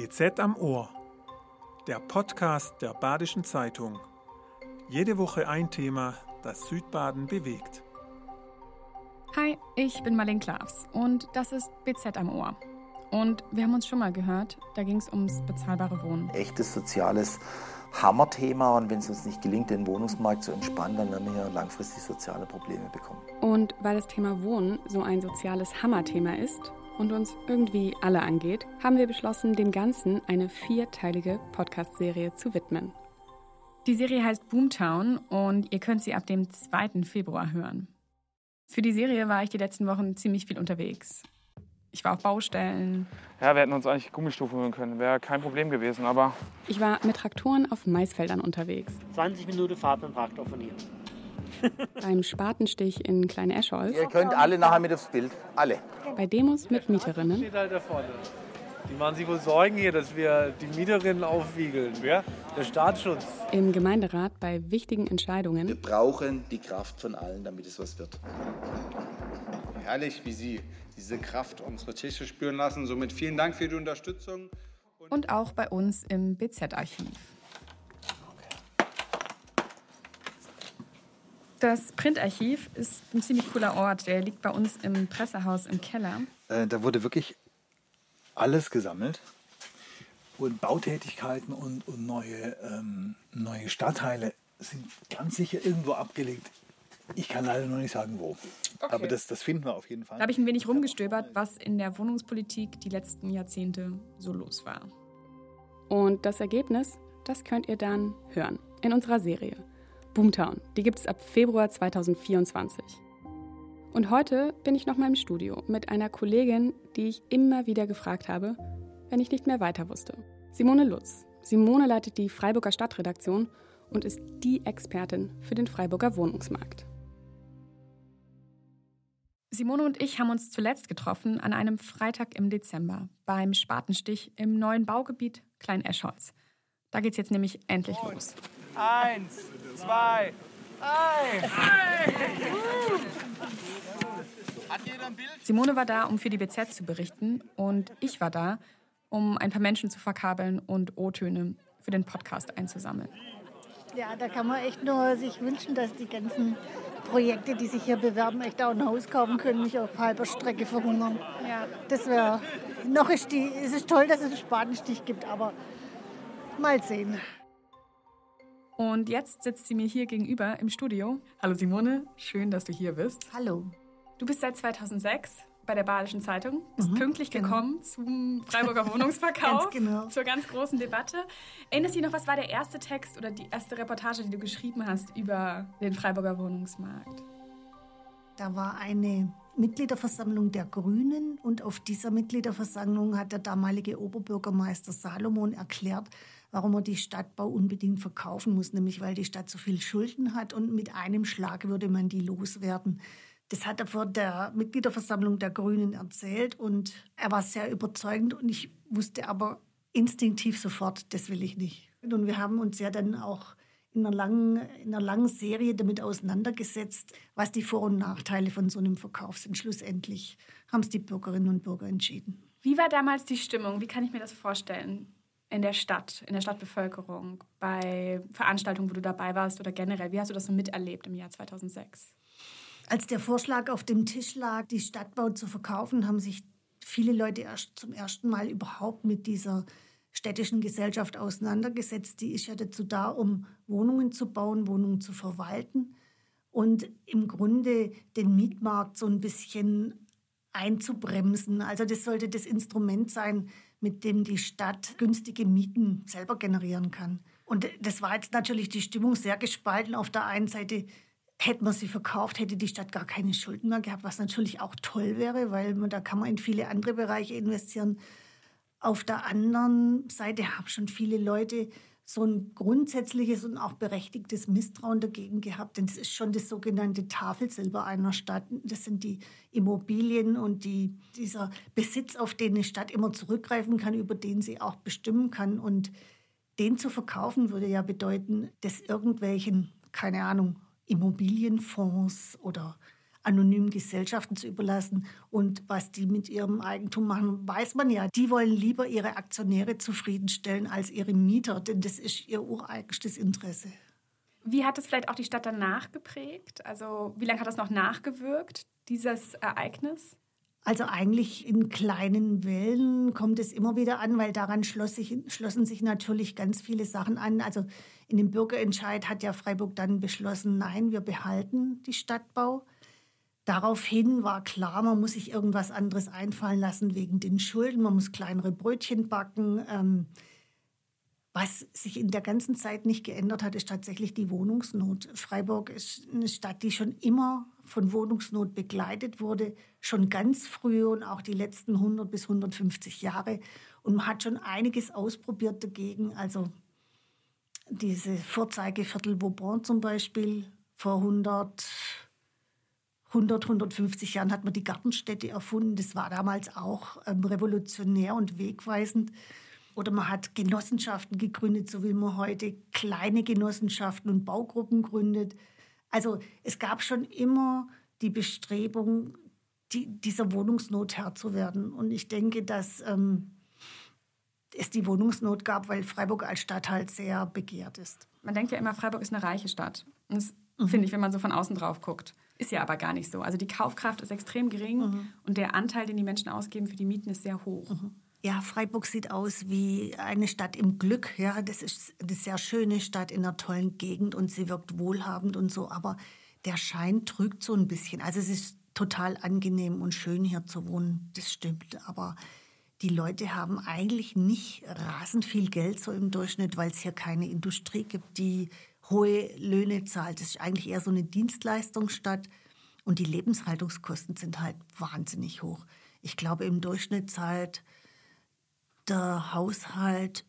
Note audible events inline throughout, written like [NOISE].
BZ am Ohr, der Podcast der Badischen Zeitung. Jede Woche ein Thema, das Südbaden bewegt. Hi, ich bin Marlene Klavs und das ist BZ am Ohr. Und wir haben uns schon mal gehört, da ging es ums bezahlbare Wohnen. Echtes soziales Hammerthema und wenn es uns nicht gelingt, den Wohnungsmarkt zu entspannen, dann werden wir hier langfristig soziale Probleme bekommen. Und weil das Thema Wohnen so ein soziales Hammerthema ist und uns irgendwie alle angeht, haben wir beschlossen, dem Ganzen eine vierteilige Podcast-Serie zu widmen. Die Serie heißt Boomtown und ihr könnt sie ab dem 2. Februar hören. Für die Serie war ich die letzten Wochen ziemlich viel unterwegs. Ich war auf Baustellen. Ja, wir hätten uns eigentlich Gummistufen holen können. Wäre kein Problem gewesen, aber. Ich war mit Traktoren auf Maisfeldern unterwegs. 20 Minuten Fahrt mit dem Traktor von hier. [LAUGHS] Beim Spatenstich in Kleine Escholz. Ihr könnt alle nachher mit aufs Bild. Alle. Bei Demos mit Mieterinnen. steht halt da vorne. Die machen sich wohl Sorgen hier, dass wir die Mieterinnen aufwiegeln. Ja? Der Staatsschutz. Im Gemeinderat bei wichtigen Wir Entscheidungen. brauchen die Kraft von allen, damit es was wird. herrlich, wie Sie diese Kraft unsere Tische spüren lassen. Somit vielen Dank für die Unterstützung. Und auch bei uns im BZ-Archiv. Das Printarchiv ist ein ziemlich cooler Ort. Der liegt bei uns im Pressehaus im Keller. Äh, da wurde wirklich alles gesammelt. Und Bautätigkeiten und, und neue, ähm, neue Stadtteile sind ganz sicher irgendwo abgelegt. Ich kann leider noch nicht sagen, wo. Aber das, das finden wir auf jeden Fall. Da habe ich ein wenig rumgestöbert, was in der Wohnungspolitik die letzten Jahrzehnte so los war. Und das Ergebnis, das könnt ihr dann hören in unserer Serie Boomtown. Die gibt es ab Februar 2024. Und heute bin ich noch mal im Studio mit einer Kollegin, die ich immer wieder gefragt habe, wenn ich nicht mehr weiter wusste. Simone Lutz. Simone leitet die Freiburger Stadtredaktion und ist die Expertin für den Freiburger Wohnungsmarkt. Simone und ich haben uns zuletzt getroffen an einem Freitag im Dezember beim Spatenstich im neuen Baugebiet Klein-Eschholz. Da geht's jetzt nämlich endlich los. Eins, zwei, eins. Simone war da, um für die BZ zu berichten und ich war da, um ein paar Menschen zu verkabeln und O-Töne für den Podcast einzusammeln. Ja, da kann man echt nur sich wünschen, dass die ganzen Projekte, die sich hier bewerben, echt auch ein Haus kaufen können, nicht auf halber Strecke verhungern. Ja. Das wäre, noch ist die, es ist toll, dass es einen Spatenstich gibt, aber mal sehen. Und jetzt sitzt sie mir hier gegenüber im Studio. Hallo Simone, schön, dass du hier bist. Hallo. Du bist seit 2006 bei der Badischen Zeitung, bist Mhm, pünktlich genau. gekommen zum Freiburger Wohnungsverkauf, [LAUGHS] Ganz genau. zur ganz großen Debatte. Erinnerst du dich noch, was war der erste Text oder die erste Reportage, die du geschrieben hast über den Freiburger Wohnungsmarkt? Da war eine Mitgliederversammlung der Grünen und auf dieser Mitgliederversammlung hat der damalige Oberbürgermeister Salomon erklärt, warum er die Stadtbau unbedingt verkaufen muss, nämlich weil die Stadt so viel Schulden hat und mit einem Schlag würde man die loswerden. Das hat er vor der Mitgliederversammlung der Grünen erzählt und er war sehr überzeugend und ich wusste aber instinktiv sofort, das will ich nicht. Und wir haben uns ja dann auch in einer langen, in einer langen Serie damit auseinandergesetzt, was die Vor- und Nachteile von so einem Verkauf sind. Schlussendlich haben es die Bürgerinnen und Bürger entschieden. Wie war damals die Stimmung? Wie kann ich mir das vorstellen? In der Stadt, in der Stadtbevölkerung, bei Veranstaltungen, wo du dabei warst oder generell? Wie hast du das so miterlebt im Jahr 2006? Als der Vorschlag auf dem Tisch lag, die Stadtbau zu verkaufen, haben sich viele Leute erst zum ersten Mal überhaupt mit dieser städtischen Gesellschaft auseinandergesetzt. Die ist ja dazu da, um Wohnungen zu bauen, Wohnungen zu verwalten und im Grunde den Mietmarkt so ein bisschen einzubremsen. Also das sollte das Instrument sein, mit dem die Stadt günstige Mieten selber generieren kann. Und das war jetzt natürlich die Stimmung sehr gespalten. Auf der einen Seite hätte man sie verkauft, hätte die Stadt gar keine Schulden mehr gehabt, was natürlich auch toll wäre, weil man, da kann man in viele andere Bereiche investieren. Auf der anderen Seite haben schon viele Leute so ein grundsätzliches und auch berechtigtes Misstrauen dagegen gehabt, denn es ist schon das sogenannte Tafelsilber einer Stadt. Das sind die Immobilien und die, dieser Besitz, auf den eine Stadt immer zurückgreifen kann, über den sie auch bestimmen kann. Und den zu verkaufen würde ja bedeuten, dass irgendwelchen, keine Ahnung, Immobilienfonds oder anonymen Gesellschaften zu überlassen. Und was die mit ihrem Eigentum machen, weiß man ja. Die wollen lieber ihre Aktionäre zufriedenstellen als ihre Mieter, denn das ist ihr ureigenstes Interesse. Wie hat es vielleicht auch die Stadt danach geprägt? Also wie lange hat das noch nachgewirkt, dieses Ereignis? Also eigentlich in kleinen Wellen kommt es immer wieder an, weil daran schloss sich, schlossen sich natürlich ganz viele Sachen an. Also in dem Bürgerentscheid hat ja Freiburg dann beschlossen, nein, wir behalten die Stadtbau. Daraufhin war klar, man muss sich irgendwas anderes einfallen lassen wegen den Schulden. Man muss kleinere Brötchen backen. Ähm, was sich in der ganzen Zeit nicht geändert hat, ist tatsächlich die Wohnungsnot. Freiburg ist eine Stadt, die schon immer von Wohnungsnot begleitet wurde, schon ganz früh und auch die letzten 100 bis 150 Jahre. Und man hat schon einiges ausprobiert dagegen. Also diese Vorzeigeviertel Vauban zum Beispiel vor 100, 100, 150 Jahren hat man die Gartenstädte erfunden. Das war damals auch ähm, revolutionär und wegweisend. Oder man hat Genossenschaften gegründet, so wie man heute kleine Genossenschaften und Baugruppen gründet. Also es gab schon immer die Bestrebung, die, dieser Wohnungsnot Herr zu werden. Und ich denke, dass ähm, es die Wohnungsnot gab, weil Freiburg als Stadt halt sehr begehrt ist. Man denkt ja immer, Freiburg ist eine reiche Stadt. Und das mhm. finde ich, wenn man so von außen drauf guckt. Ist ja aber gar nicht so. Also die Kaufkraft ist extrem gering mhm. und der Anteil, den die Menschen ausgeben für die Mieten, ist sehr hoch. Mhm. Ja, Freiburg sieht aus wie eine Stadt im Glück. Ja, das ist eine sehr schöne Stadt in einer tollen Gegend und sie wirkt wohlhabend und so. Aber der Schein trügt so ein bisschen. Also es ist total angenehm und schön hier zu wohnen. Das stimmt. Aber die Leute haben eigentlich nicht rasend viel Geld so im Durchschnitt, weil es hier keine Industrie gibt, die hohe Löhne zahlt. Es ist eigentlich eher so eine Dienstleistungsstadt. Und die Lebenshaltungskosten sind halt wahnsinnig hoch. Ich glaube, im Durchschnitt zahlt der Haushalt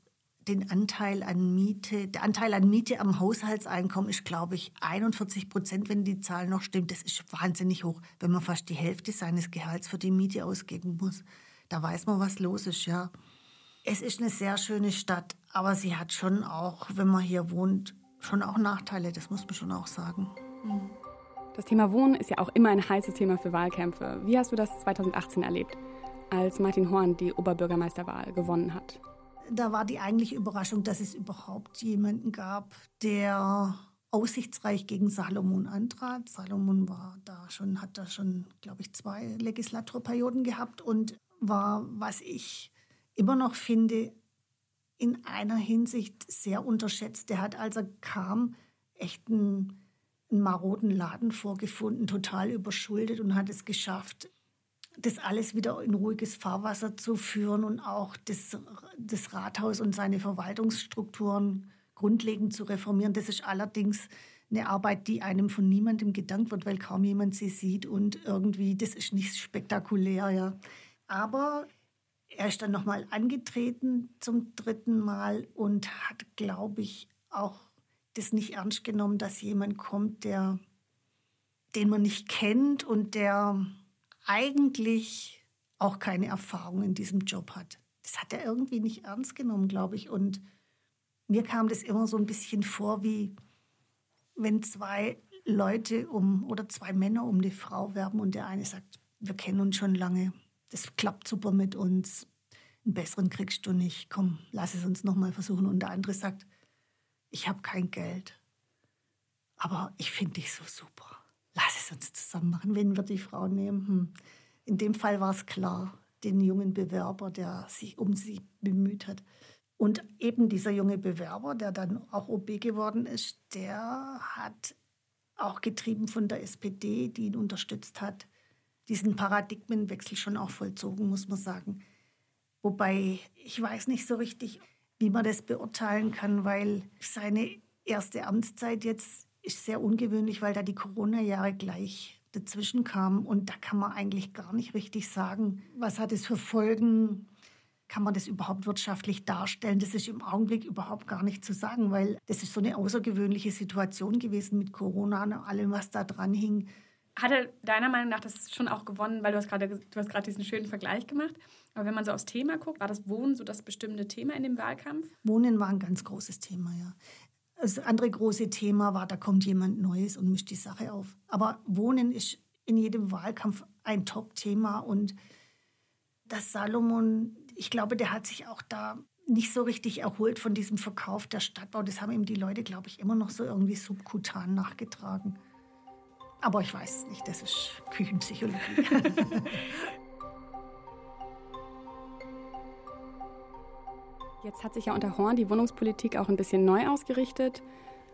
den Anteil an Miete, der Anteil an Miete am Haushaltseinkommen ist, glaube ich, 41 Prozent, wenn die Zahl noch stimmt. Das ist wahnsinnig hoch, wenn man fast die Hälfte seines Gehalts für die Miete ausgeben muss. Da weiß man, was los ist, ja. Es ist eine sehr schöne Stadt, aber sie hat schon auch, wenn man hier wohnt, schon auch Nachteile, das muss man schon auch sagen. Das Thema Wohnen ist ja auch immer ein heißes Thema für Wahlkämpfe. Wie hast du das 2018 erlebt? als Martin Horn die Oberbürgermeisterwahl gewonnen hat. Da war die eigentliche Überraschung, dass es überhaupt jemanden gab, der aussichtsreich gegen Salomon antrat. Salomon war da schon, hat da schon, glaube ich, zwei Legislaturperioden gehabt und war, was ich immer noch finde, in einer Hinsicht sehr unterschätzt. Der hat, als er kam, echt einen, einen maroden Laden vorgefunden, total überschuldet und hat es geschafft, das alles wieder in ruhiges Fahrwasser zu führen und auch das, das Rathaus und seine Verwaltungsstrukturen grundlegend zu reformieren. Das ist allerdings eine Arbeit, die einem von niemandem gedankt wird, weil kaum jemand sie sieht und irgendwie, das ist nicht spektakulär, ja. Aber er ist dann nochmal angetreten zum dritten Mal und hat, glaube ich, auch das nicht ernst genommen, dass jemand kommt, der, den man nicht kennt und der eigentlich auch keine Erfahrung in diesem Job hat. Das hat er irgendwie nicht ernst genommen, glaube ich. Und mir kam das immer so ein bisschen vor, wie wenn zwei Leute um oder zwei Männer um eine Frau werben und der eine sagt, wir kennen uns schon lange, das klappt super mit uns, einen besseren kriegst du nicht, komm, lass es uns nochmal versuchen. Und der andere sagt, ich habe kein Geld, aber ich finde dich so super lass es uns zusammen machen, wen wird die Frau nehmen? Hm. In dem Fall war es klar, den jungen Bewerber, der sich um sie bemüht hat. Und eben dieser junge Bewerber, der dann auch OB geworden ist, der hat auch getrieben von der SPD, die ihn unterstützt hat, diesen Paradigmenwechsel schon auch vollzogen, muss man sagen. Wobei ich weiß nicht so richtig, wie man das beurteilen kann, weil seine erste Amtszeit jetzt ist sehr ungewöhnlich, weil da die Corona-Jahre gleich dazwischen kamen. Und da kann man eigentlich gar nicht richtig sagen, was hat es für Folgen, kann man das überhaupt wirtschaftlich darstellen? Das ist im Augenblick überhaupt gar nicht zu sagen, weil das ist so eine außergewöhnliche Situation gewesen mit Corona und allem, was da dran hing. Hat er deiner Meinung nach das schon auch gewonnen, weil du hast gerade du hast gerade diesen schönen Vergleich gemacht. Aber wenn man so aufs Thema guckt, war das Wohnen so das bestimmte Thema in dem Wahlkampf? Wohnen war ein ganz großes Thema, ja. Das andere große Thema war, da kommt jemand Neues und mischt die Sache auf. Aber Wohnen ist in jedem Wahlkampf ein Top-Thema. Und das Salomon, ich glaube, der hat sich auch da nicht so richtig erholt von diesem Verkauf der Stadtbau. Das haben ihm die Leute, glaube ich, immer noch so irgendwie subkutan nachgetragen. Aber ich weiß nicht, das ist Küchenpsychologie. [LAUGHS] Jetzt hat sich ja unter Horn die Wohnungspolitik auch ein bisschen neu ausgerichtet.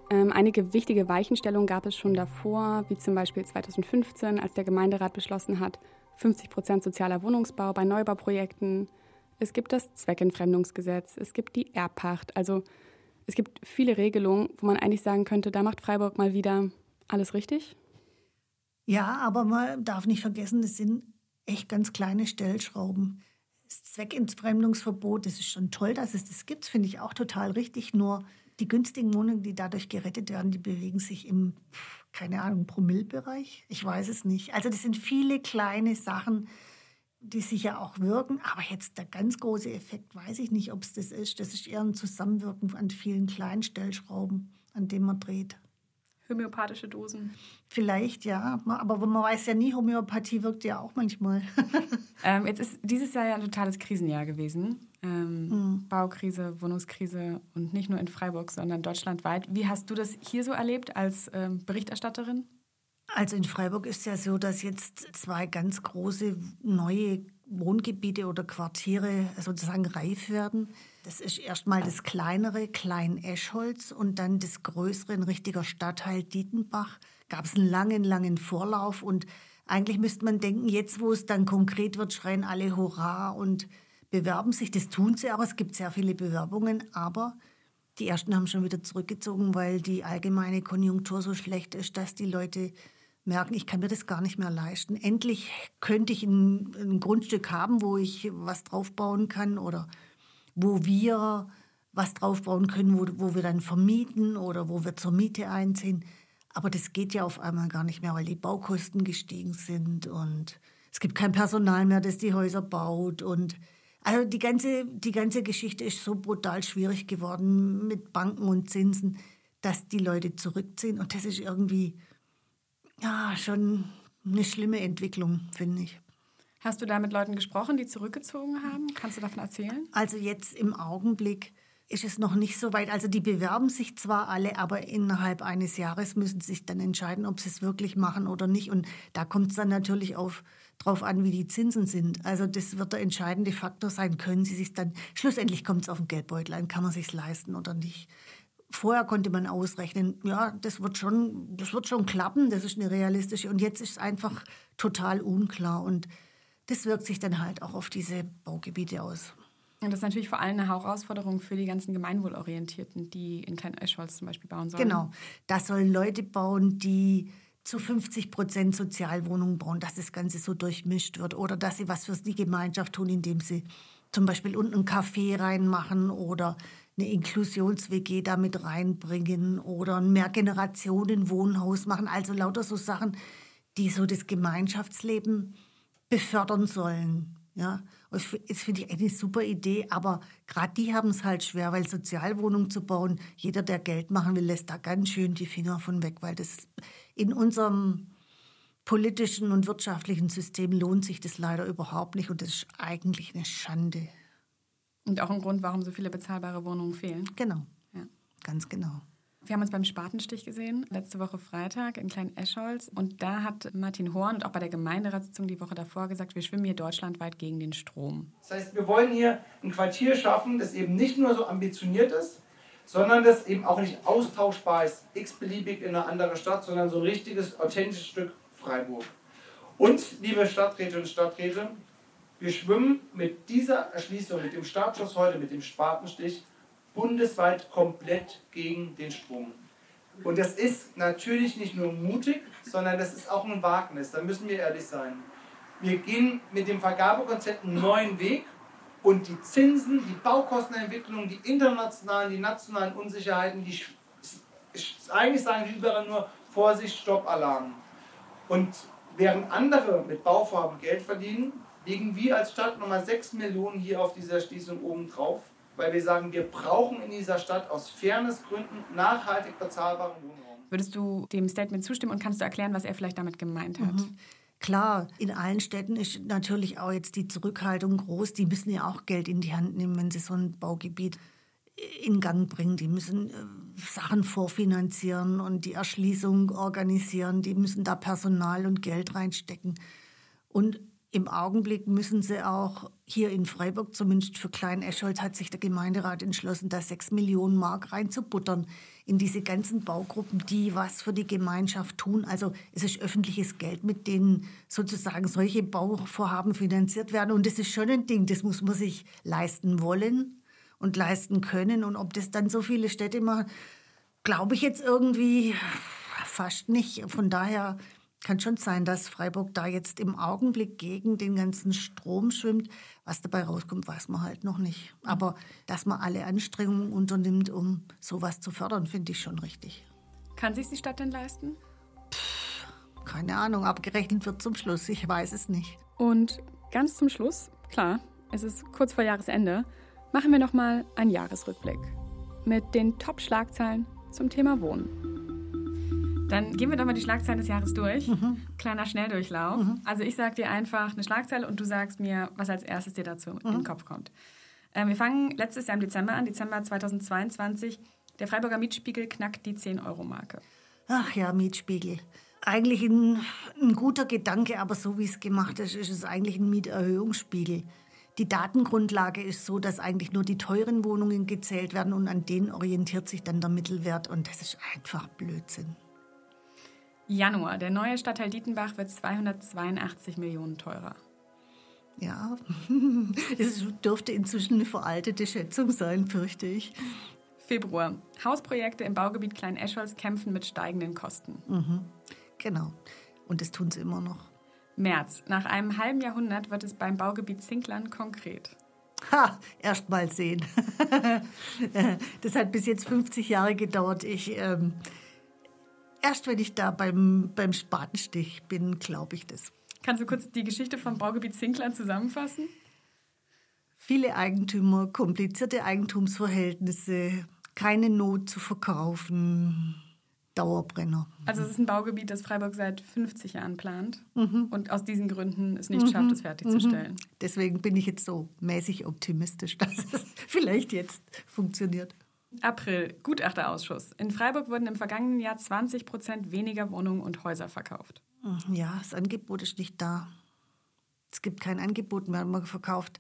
Ähm, einige wichtige Weichenstellungen gab es schon davor, wie zum Beispiel 2015, als der Gemeinderat beschlossen hat, 50 Prozent sozialer Wohnungsbau bei Neubauprojekten. Es gibt das Zweckentfremdungsgesetz, es gibt die Erbpacht. Also es gibt viele Regelungen, wo man eigentlich sagen könnte, da macht Freiburg mal wieder alles richtig. Ja, aber man darf nicht vergessen, das sind echt ganz kleine Stellschrauben. Das Zweckentfremdungsverbot, das ist schon toll, dass es das gibt, finde ich auch total richtig. Nur die günstigen Wohnungen, die dadurch gerettet werden, die bewegen sich im, keine Ahnung, Promillbereich. Ich weiß es nicht. Also das sind viele kleine Sachen, die sicher auch wirken. Aber jetzt der ganz große Effekt, weiß ich nicht, ob es das ist. Das ist eher ein Zusammenwirken an vielen kleinen Stellschrauben, an denen man dreht homöopathische Dosen. Vielleicht ja, aber man weiß ja nie, Homöopathie wirkt ja auch manchmal. [LAUGHS] ähm, jetzt ist dieses Jahr ja ein totales Krisenjahr gewesen. Ähm, mhm. Baukrise, Wohnungskrise und nicht nur in Freiburg, sondern deutschlandweit. Wie hast du das hier so erlebt als ähm, Berichterstatterin? Also in Freiburg ist es ja so, dass jetzt zwei ganz große neue Wohngebiete oder Quartiere sozusagen reif werden. Das ist erstmal das kleinere Klein-Eschholz und dann das größere, ein richtiger Stadtteil Dietenbach. Gab es einen langen, langen Vorlauf und eigentlich müsste man denken, jetzt wo es dann konkret wird, schreien alle Hurra und bewerben sich. Das tun sie, aber es gibt sehr viele Bewerbungen. Aber die ersten haben schon wieder zurückgezogen, weil die allgemeine Konjunktur so schlecht ist, dass die Leute merken, ich kann mir das gar nicht mehr leisten. Endlich könnte ich ein, ein Grundstück haben, wo ich was draufbauen kann oder wo wir was draufbauen können, wo, wo wir dann vermieten oder wo wir zur Miete einziehen. Aber das geht ja auf einmal gar nicht mehr, weil die Baukosten gestiegen sind und es gibt kein Personal mehr, das die Häuser baut. Und also die ganze, die ganze Geschichte ist so brutal schwierig geworden mit Banken und Zinsen, dass die Leute zurückziehen. Und das ist irgendwie ja, schon eine schlimme Entwicklung, finde ich. Hast du da mit Leuten gesprochen, die zurückgezogen haben? Kannst du davon erzählen? Also jetzt im Augenblick ist es noch nicht so weit. Also die bewerben sich zwar alle, aber innerhalb eines Jahres müssen sie sich dann entscheiden, ob sie es wirklich machen oder nicht. Und da kommt es dann natürlich auf darauf an, wie die Zinsen sind. Also das wird der entscheidende Faktor sein. Können sie sich dann, schlussendlich kommt es auf den Geldbeutel an, kann man sich leisten oder nicht. Vorher konnte man ausrechnen, ja, das wird schon, das wird schon klappen, das ist eine realistische. Und jetzt ist es einfach total unklar. Und das wirkt sich dann halt auch auf diese Baugebiete aus. Und das ist natürlich vor allem eine Herausforderung für die ganzen Gemeinwohlorientierten, die in Klein-Eschholz zum Beispiel bauen sollen. Genau. Da sollen Leute bauen, die zu 50 Prozent Sozialwohnungen bauen, dass das Ganze so durchmischt wird. Oder dass sie was für die Gemeinschaft tun, indem sie zum Beispiel unten einen Café reinmachen oder eine Inklusions-WG damit reinbringen oder ein Mehrgenerationen-Wohnhaus machen. Also lauter so Sachen, die so das Gemeinschaftsleben befördern sollen. Ja, das finde ich eine super Idee, aber gerade die haben es halt schwer, weil Sozialwohnungen zu bauen, jeder, der Geld machen will, lässt da ganz schön die Finger von weg, weil das in unserem politischen und wirtschaftlichen System lohnt sich das leider überhaupt nicht und das ist eigentlich eine Schande. Und auch ein Grund, warum so viele bezahlbare Wohnungen fehlen. Genau, ja. ganz genau. Wir haben uns beim Spatenstich gesehen, letzte Woche Freitag in Klein-Eschholz. Und da hat Martin Horn und auch bei der Gemeinderatssitzung die Woche davor gesagt, wir schwimmen hier deutschlandweit gegen den Strom. Das heißt, wir wollen hier ein Quartier schaffen, das eben nicht nur so ambitioniert ist, sondern das eben auch nicht austauschbar ist, x-beliebig in eine andere Stadt, sondern so ein richtiges, authentisches Stück Freiburg. Und, liebe Stadträte und Stadträte, wir schwimmen mit dieser Erschließung, mit dem Startschuss heute, mit dem Spatenstich, bundesweit komplett gegen den Strom. Und das ist natürlich nicht nur mutig, sondern das ist auch ein Wagnis, da müssen wir ehrlich sein. Wir gehen mit dem Vergabekonzept einen neuen Weg und die Zinsen, die Baukostenentwicklung, die internationalen, die nationalen Unsicherheiten, die eigentlich sagen die überall nur Vorsicht, Stopp, Alarm. Und während andere mit Bauvorhaben Geld verdienen, legen wir als Stadt nochmal 6 Millionen hier auf dieser Schließung oben drauf weil wir sagen, wir brauchen in dieser Stadt aus Fairnessgründen nachhaltig bezahlbaren Wohnraum. Würdest du dem Statement zustimmen und kannst du erklären, was er vielleicht damit gemeint hat? Mhm. Klar, in allen Städten ist natürlich auch jetzt die Zurückhaltung groß. Die müssen ja auch Geld in die Hand nehmen, wenn sie so ein Baugebiet in Gang bringen. Die müssen äh, Sachen vorfinanzieren und die Erschließung organisieren. Die müssen da Personal und Geld reinstecken. Und im Augenblick müssen sie auch hier in Freiburg, zumindest für Klein-Escholz, hat sich der Gemeinderat entschlossen, da sechs Millionen Mark reinzubuttern in diese ganzen Baugruppen, die was für die Gemeinschaft tun. Also es ist öffentliches Geld, mit denen sozusagen solche Bauvorhaben finanziert werden. Und das ist schon ein Ding, das muss man sich leisten wollen und leisten können. Und ob das dann so viele Städte machen, glaube ich jetzt irgendwie fast nicht. Von daher kann schon sein, dass Freiburg da jetzt im Augenblick gegen den ganzen Strom schwimmt. Was dabei rauskommt, weiß man halt noch nicht. Aber dass man alle Anstrengungen unternimmt, um sowas zu fördern, finde ich schon richtig. Kann sich die Stadt denn leisten? Keine Ahnung, abgerechnet wird zum Schluss. Ich weiß es nicht. Und ganz zum Schluss, klar, es ist kurz vor Jahresende, machen wir noch mal einen Jahresrückblick mit den Top-Schlagzeilen zum Thema Wohnen. Dann gehen wir doch mal die Schlagzeilen des Jahres durch. Mhm. Kleiner Schnelldurchlauf. Mhm. Also ich sage dir einfach eine Schlagzeile und du sagst mir, was als erstes dir dazu mhm. in den Kopf kommt. Ähm, wir fangen letztes Jahr im Dezember an, Dezember 2022. Der Freiburger Mietspiegel knackt die 10-Euro-Marke. Ach ja, Mietspiegel. Eigentlich ein, ein guter Gedanke, aber so wie es gemacht ist, ist es eigentlich ein Mieterhöhungsspiegel. Die Datengrundlage ist so, dass eigentlich nur die teuren Wohnungen gezählt werden und an denen orientiert sich dann der Mittelwert und das ist einfach Blödsinn. Januar. Der neue Stadtteil Dietenbach wird 282 Millionen teurer. Ja, [LAUGHS] es dürfte inzwischen eine veraltete Schätzung sein, fürchte ich. Februar. Hausprojekte im Baugebiet Klein-Escholz kämpfen mit steigenden Kosten. Mhm, genau. Und das tun sie immer noch. März. Nach einem halben Jahrhundert wird es beim Baugebiet Zinklern konkret. Ha, erst mal sehen. [LAUGHS] das hat bis jetzt 50 Jahre gedauert. Ich ähm, Erst wenn ich da beim, beim Spatenstich bin, glaube ich das. Kannst du kurz die Geschichte vom Baugebiet Zinklern zusammenfassen? Viele Eigentümer, komplizierte Eigentumsverhältnisse, keine Not zu verkaufen, Dauerbrenner. Also es ist ein Baugebiet, das Freiburg seit 50 Jahren plant mhm. und aus diesen Gründen es nicht mhm. schafft, es fertigzustellen. Mhm. Deswegen bin ich jetzt so mäßig optimistisch, [LAUGHS] dass es vielleicht jetzt funktioniert. April, Gutachterausschuss. In Freiburg wurden im vergangenen Jahr 20 Prozent weniger Wohnungen und Häuser verkauft. Ja, das Angebot ist nicht da. Es gibt kein Angebot mehr. Man verkauft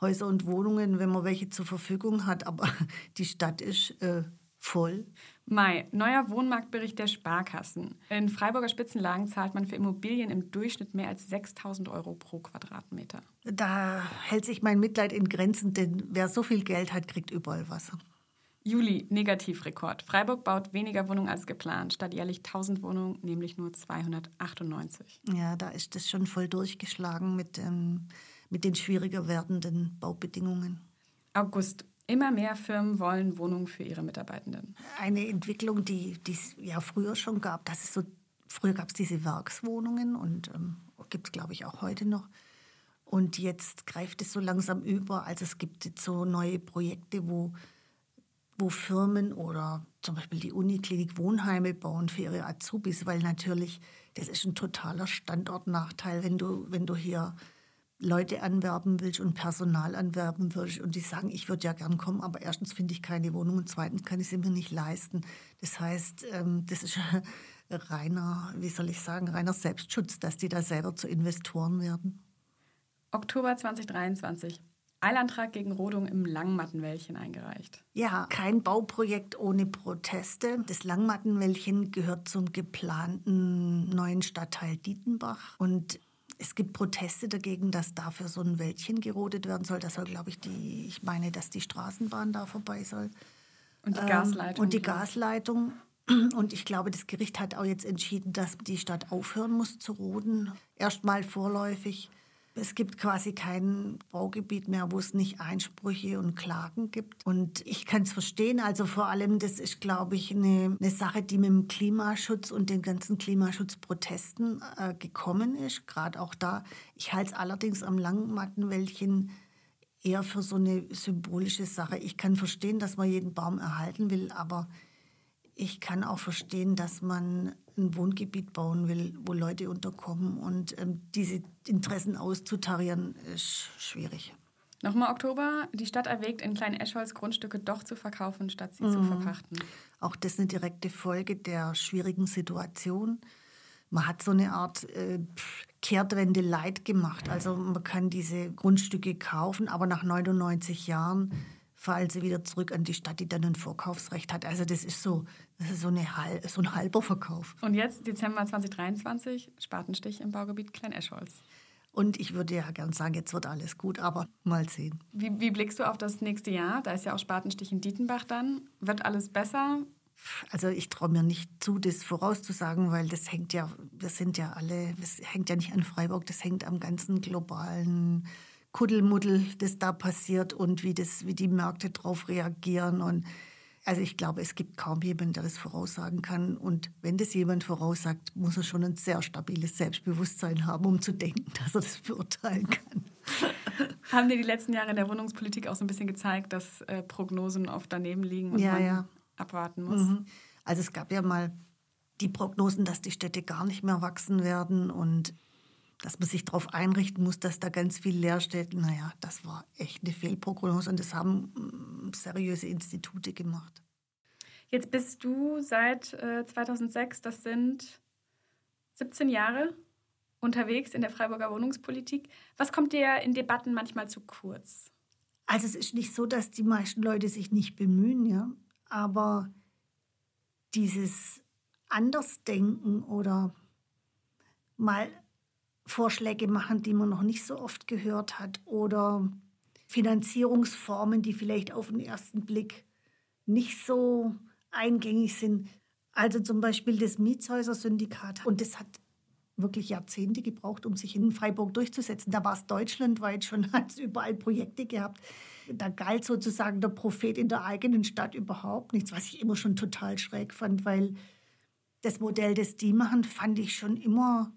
Häuser und Wohnungen, wenn man welche zur Verfügung hat, aber [LAUGHS] die Stadt ist äh, voll. Mai, neuer Wohnmarktbericht der Sparkassen. In Freiburger Spitzenlagen zahlt man für Immobilien im Durchschnitt mehr als 6000 Euro pro Quadratmeter. Da hält sich mein Mitleid in Grenzen, denn wer so viel Geld hat, kriegt überall Wasser. Juli, Negativrekord. Freiburg baut weniger Wohnungen als geplant. Statt jährlich 1000 Wohnungen, nämlich nur 298. Ja, da ist das schon voll durchgeschlagen mit, ähm, mit den schwieriger werdenden Baubedingungen. August. Immer mehr Firmen wollen Wohnungen für ihre Mitarbeitenden. Eine Entwicklung, die es ja früher schon gab. Das ist so, früher gab es diese Werkswohnungen und ähm, gibt es, glaube ich, auch heute noch. Und jetzt greift es so langsam über. Also es gibt jetzt so neue Projekte, wo wo Firmen oder zum Beispiel die Uniklinik Wohnheime bauen für ihre Azubis, weil natürlich das ist ein totaler Standortnachteil, wenn du, wenn du hier Leute anwerben willst und Personal anwerben willst und die sagen, ich würde ja gern kommen, aber erstens finde ich keine Wohnung und zweitens kann ich sie mir nicht leisten. Das heißt, ähm, das ist [LAUGHS] reiner, wie soll ich sagen, reiner Selbstschutz, dass die da selber zu Investoren werden. Oktober 2023. Eilantrag gegen Rodung im Langmattenwäldchen eingereicht. Ja, kein Bauprojekt ohne Proteste. Das Langmattenwäldchen gehört zum geplanten neuen Stadtteil Dietenbach. Und es gibt Proteste dagegen, dass dafür so ein Wäldchen gerodet werden soll. Das soll, glaube ich, die, ich meine, dass die Straßenbahn da vorbei soll. Und die Gasleitung. Ähm, und die Gasleitung. [CLEARS THROAT] Und ich glaube, das Gericht hat auch jetzt entschieden, dass die Stadt aufhören muss zu roden. Erstmal vorläufig. Es gibt quasi kein Baugebiet mehr, wo es nicht Einsprüche und Klagen gibt. Und ich kann es verstehen. Also vor allem, das ist, glaube ich, eine, eine, Sache, die mit dem Klimaschutz und den ganzen Klimaschutzprotesten äh, gekommen ist. Gerade auch da. Ich halte es allerdings am Langmattenwäldchen eher für so eine symbolische Sache. Ich kann verstehen, dass man jeden Baum erhalten will, aber ich kann auch verstehen, dass man ein Wohngebiet bauen will, wo Leute unterkommen. Und ähm, diese Interessen auszutarieren, ist schwierig. Nochmal Oktober. Die Stadt erwägt, in Klein Eschholz Grundstücke doch zu verkaufen, statt sie mhm. zu verpachten. Auch das ist eine direkte Folge der schwierigen Situation. Man hat so eine Art äh, Kehrtwende Leid gemacht. Also man kann diese Grundstücke kaufen, aber nach 99 Jahren fallen sie wieder zurück an die Stadt, die dann ein Vorkaufsrecht hat. Also das ist so, das ist so, eine, so ein halber Verkauf. Und jetzt, Dezember 2023, Spatenstich im Baugebiet Klein-Eschholz. Und ich würde ja gern sagen, jetzt wird alles gut, aber mal sehen. Wie, wie blickst du auf das nächste Jahr? Da ist ja auch Spatenstich in Dietenbach dann. Wird alles besser? Also ich traue mir nicht zu, das vorauszusagen, weil das hängt ja, wir sind ja alle, das hängt ja nicht an Freiburg, das hängt am ganzen globalen Kuddelmuddel, das da passiert und wie, das, wie die Märkte darauf reagieren. Und also ich glaube, es gibt kaum jemanden, der das voraussagen kann. Und wenn das jemand voraussagt, muss er schon ein sehr stabiles Selbstbewusstsein haben, um zu denken, [LAUGHS] dass er das beurteilen kann. [LAUGHS] Haben dir die letzten Jahre in der Wohnungspolitik auch so ein bisschen gezeigt, dass äh, Prognosen oft daneben liegen und ja, man ja. abwarten muss? Mhm. Also es gab ja mal die Prognosen, dass die Städte gar nicht mehr wachsen werden und dass man sich darauf einrichten muss, dass da ganz viel leer steht. Naja, das war echt eine Fehlprognose und das haben mm, seriöse Institute gemacht. Jetzt bist du seit äh, 2006, das sind 17 Jahre, unterwegs in der Freiburger Wohnungspolitik. Was kommt dir in Debatten manchmal zu kurz? Also es ist nicht so, dass die meisten Leute sich nicht bemühen, ja, aber dieses Andersdenken oder mal Vorschläge machen, die man noch nicht so oft gehört hat oder Finanzierungsformen, die vielleicht auf den ersten Blick nicht so eingängig sind. Also zum Beispiel das Mietshäuser-Syndikat. Und das hat wirklich Jahrzehnte gebraucht, um sich in Freiburg durchzusetzen. Da war es deutschlandweit schon, [LAUGHS] hat es überall Projekte gehabt. Da galt sozusagen der Prophet in der eigenen Stadt überhaupt nichts, was ich immer schon total schräg fand, weil das Modell, das die machen, fand ich schon immer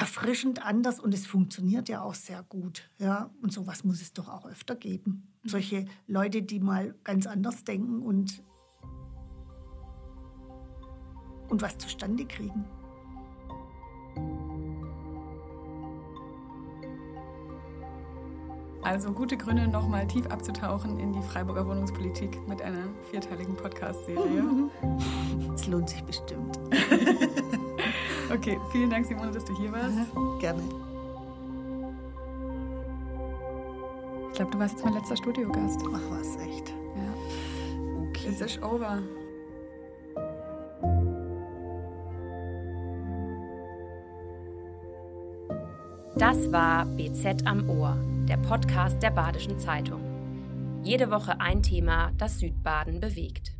erfrischend anders und es funktioniert ja auch sehr gut. Ja? Und sowas muss es doch auch öfter geben. Solche Leute, die mal ganz anders denken und, und was zustande kriegen. Also gute Gründe, nochmal tief abzutauchen in die Freiburger Wohnungspolitik mit einer vierteiligen Podcast-Serie. [LAUGHS] Es lohnt sich bestimmt. [LAUGHS] Okay, vielen Dank, Simone, dass du hier warst. Gerne. Ich glaube, du warst jetzt mein letzter Studiogast. Ach was, echt? Ja. Okay. It's is over. Das war BZ am Ohr, der Podcast der Badischen Zeitung. Jede Woche ein Thema, das Südbaden bewegt.